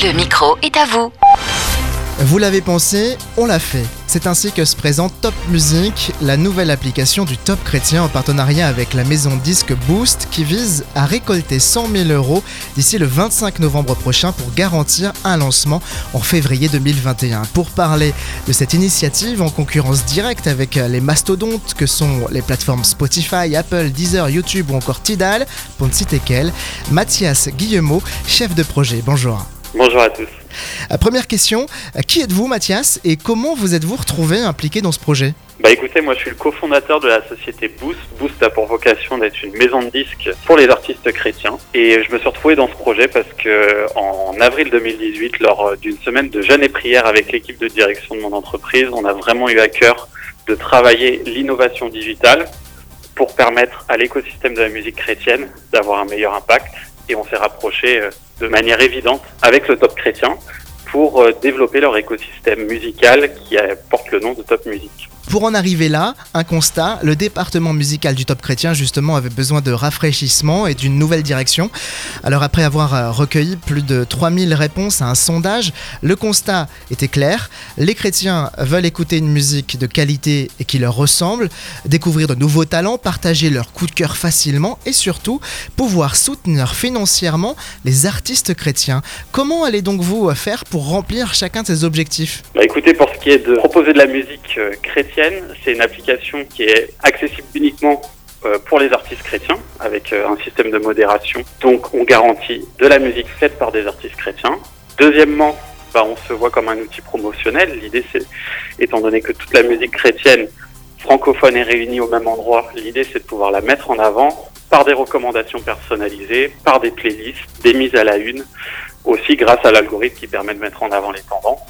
Le micro est à vous. Vous l'avez pensé, on l'a fait. C'est ainsi que se présente Top Music, la nouvelle application du Top Chrétien en partenariat avec la maison disque Boost qui vise à récolter 100 000 euros d'ici le 25 novembre prochain pour garantir un lancement en février 2021. Pour parler de cette initiative en concurrence directe avec les mastodontes que sont les plateformes Spotify, Apple, Deezer, YouTube ou encore Tidal, pour ne citer qu'elle, Mathias Guillemot, chef de projet. Bonjour. Bonjour à tous. Euh, première question, euh, qui êtes-vous Mathias et comment vous êtes-vous retrouvé impliqué dans ce projet? Bah écoutez, moi je suis le cofondateur de la société Boost. Boost a pour vocation d'être une maison de disques pour les artistes chrétiens. Et je me suis retrouvé dans ce projet parce que en avril 2018, lors d'une semaine de jeûne et prière avec l'équipe de direction de mon entreprise, on a vraiment eu à cœur de travailler l'innovation digitale pour permettre à l'écosystème de la musique chrétienne d'avoir un meilleur impact. Et on s'est rapproché euh, de manière évidente avec le top chrétien pour euh, développer leur écosystème musical qui porte le nom de Top Music. Pour en arriver là, un constat, le département musical du Top Chrétien justement avait besoin de rafraîchissement et d'une nouvelle direction. Alors après avoir euh, recueilli plus de 3000 réponses à un sondage, le constat était clair, les chrétiens veulent écouter une musique de qualité et qui leur ressemble, découvrir de nouveaux talents, partager leur coup de cœur facilement et surtout pouvoir soutenir financièrement les artistes chrétiens. Comment allez donc vous faire pour remplir chacun de ces objectifs? Bah Écoutez, pour ce qui est de proposer de la musique euh, c'est une application qui est accessible uniquement euh, pour les artistes chrétiens avec euh, un système de modération. Donc on garantit de la musique faite par des artistes chrétiens. Deuxièmement, bah, on se voit comme un outil promotionnel. L'idée c'est, étant donné que toute la musique chrétienne francophone est réunie au même endroit, l'idée c'est de pouvoir la mettre en avant par des recommandations personnalisées, par des playlists, des mises à la une, aussi grâce à l'algorithme qui permet de mettre en avant les tendances.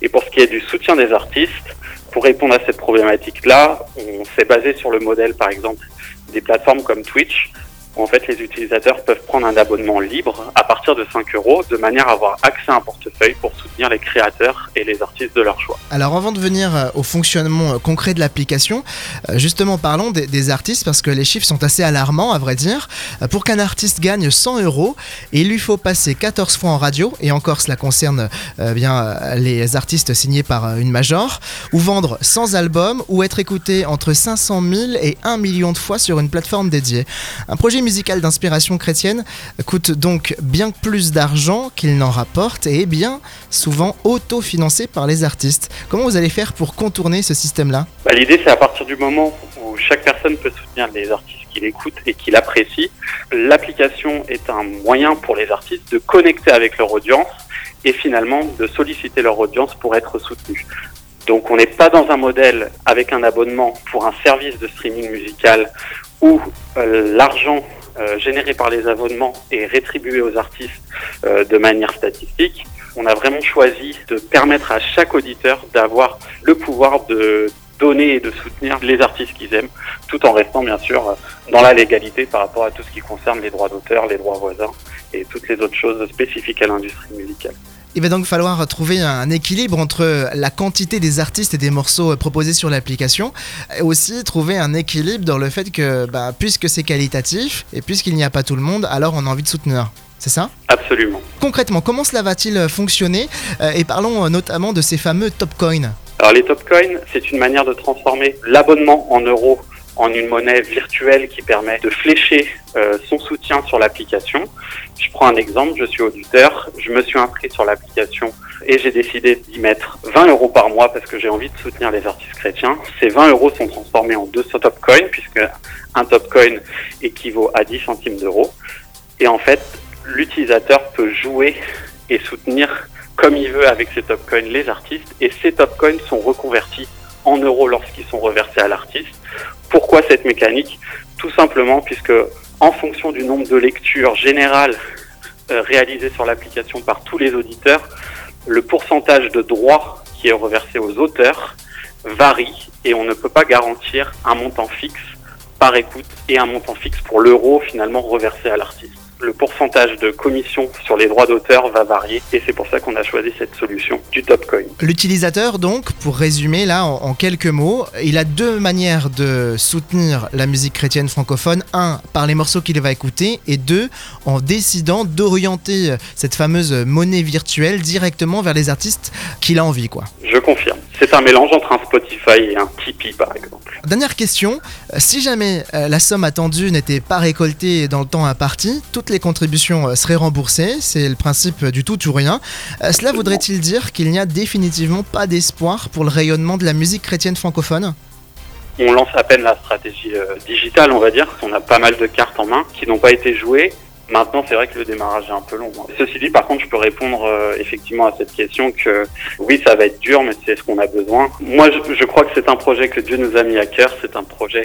Et pour ce qui est du soutien des artistes, pour répondre à cette problématique-là, on s'est basé sur le modèle, par exemple, des plateformes comme Twitch, en fait les utilisateurs peuvent prendre un abonnement libre à partir de 5 euros de manière à avoir accès à un portefeuille pour soutenir les créateurs et les artistes de leur choix. Alors avant de venir euh, au fonctionnement euh, concret de l'application, euh, justement parlons des, artistes parce que les chiffres sont assez alarmants à vrai dire. Pour qu'un artiste gagne 100 euros, il lui faut passer 14 fois en radio, et encore cela concerne bien les artistes signés par une major, ou vendre 100 albums, ou être écouté entre 500 000 et 1 million de fois sur une plateforme dédiée. Un projet musical d'inspiration chrétienne coûte donc bien plus d'argent qu'il n'en rapporte et est bien souvent autofinancé par les artistes. Comment vous allez faire pour contourner ce système-là? Bah, L'idée, c'est à partir du moment où chaque personne peut soutenir les artistes qu'il écoute et qu'il apprécie, l'application est un moyen pour les artistes de connecter avec leur audience et finalement de solliciter leur audience pour être soutenus. Donc on n'est pas dans un modèle avec un abonnement pour un service de streaming musical où euh, l'argent euh, généré par les abonnements est rétribué aux artistes euh, de manière statistique. On a vraiment choisi de permettre à chaque auditeur d'avoir le pouvoir de donner et de soutenir les artistes qu'ils aiment, tout en restant bien sûr dans la légalité par rapport à tout ce qui concerne les droits d'auteur, les droits voisins et toutes les autres choses spécifiques à l'industrie musicale. Il va donc falloir trouver un équilibre entre la quantité des artistes et des morceaux proposés sur l'application, et aussi trouver un équilibre dans le fait que, bah, puisque c'est qualitatif et puisqu'il n'y a pas tout le monde, alors on a envie de soutenir. C'est ça? Absolument. Concrètement, comment cela va-t-il fonctionner euh, Et parlons notamment de ces fameux top coins. Alors les top coins, c'est une manière de transformer l'abonnement en euros en une monnaie virtuelle qui permet de flécher euh, son soutien sur l'application. Je prends un exemple, je suis auditeur, je me suis inscrit sur l'application et j'ai décidé d'y mettre 20 euros par mois parce que j'ai envie de soutenir les artistes chrétiens. Ces 20 euros sont transformés en 200 top coins puisque un top coin équivaut à 10 centimes d'euros. Et en fait, l'utilisateur peut jouer et soutenir comme il veut avec ces top coins les artistes et ces top coins sont reconvertis en euros lorsqu'ils sont reversés à l'artiste. Pourquoi cette mécanique? Tout simplement puisque en fonction du nombre de lectures générales euh, réalisées sur l'application par tous les auditeurs, le pourcentage de droits qui est reversé aux auteurs varie et on ne peut pas garantir un montant fixe par écoute et un montant fixe pour l'euro finalement reversé à l'artiste. Le pourcentage de commission sur les droits d'auteur va varier et c'est pour ça qu'on a choisi cette solution du Topcoin. L'utilisateur donc, pour résumer là en, en, quelques mots, il a deux manières de soutenir la musique chrétienne francophone. Un, par les morceaux qu'il va écouter et deux, en décidant d'orienter cette fameuse monnaie virtuelle directement vers les artistes qu'il a envie. Quoi. Je confirme. C'est un mélange entre un Spotify et un Tipeee par exemple. Dernière question, si jamais la somme attendue n'était pas récoltée dans le temps imparti, toutes les contributions seraient remboursées, c'est le principe du tout ou rien. Cela voudrait-il dire qu'il n'y a définitivement pas d'espoir pour le rayonnement de la musique chrétienne francophone? On lance à peine la stratégie euh, digitale, on va dire. On a pas mal de cartes en main qui n'ont pas été jouées. Maintenant, c'est vrai que le démarrage est un peu long. Ceci dit, par contre, je peux répondre euh, effectivement à cette question que oui, ça va être dur, mais c'est ce qu'on a besoin. Moi, je, je crois que c'est un projet que Dieu nous a mis à cœur. C'est un projet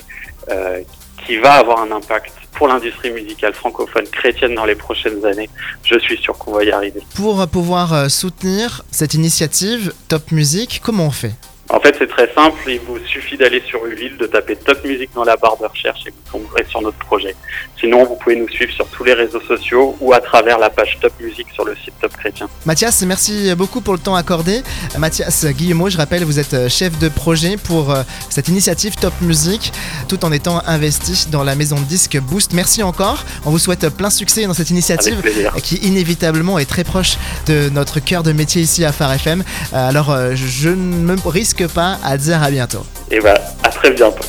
euh, qui va avoir un impact pour l'industrie musicale francophone chrétienne dans les prochaines années. Je suis sûr qu'on va y arriver. Pour pouvoir soutenir cette initiative Top Music, comment on fait? En fait, c'est très simple. Il vous suffit d'aller sur Ulule, de taper Top Music dans la barre de recherche et vous tomberez sur notre projet. Sinon, vous pouvez nous suivre sur tous les réseaux sociaux ou à travers la page Top Music sur le site Top Chrétien. Mathias, merci beaucoup pour le temps accordé. Mathias Guillemot, je rappelle, vous êtes chef de projet pour cette initiative Top Music, tout en étant investi dans la maison de disques Boost. Merci encore. On vous souhaite plein succès dans cette initiative qui inévitablement est très proche de notre cœur de métier ici à Phare FM. Alors, je ne me risque pas à dire à bientôt. Et bah, à très bientôt.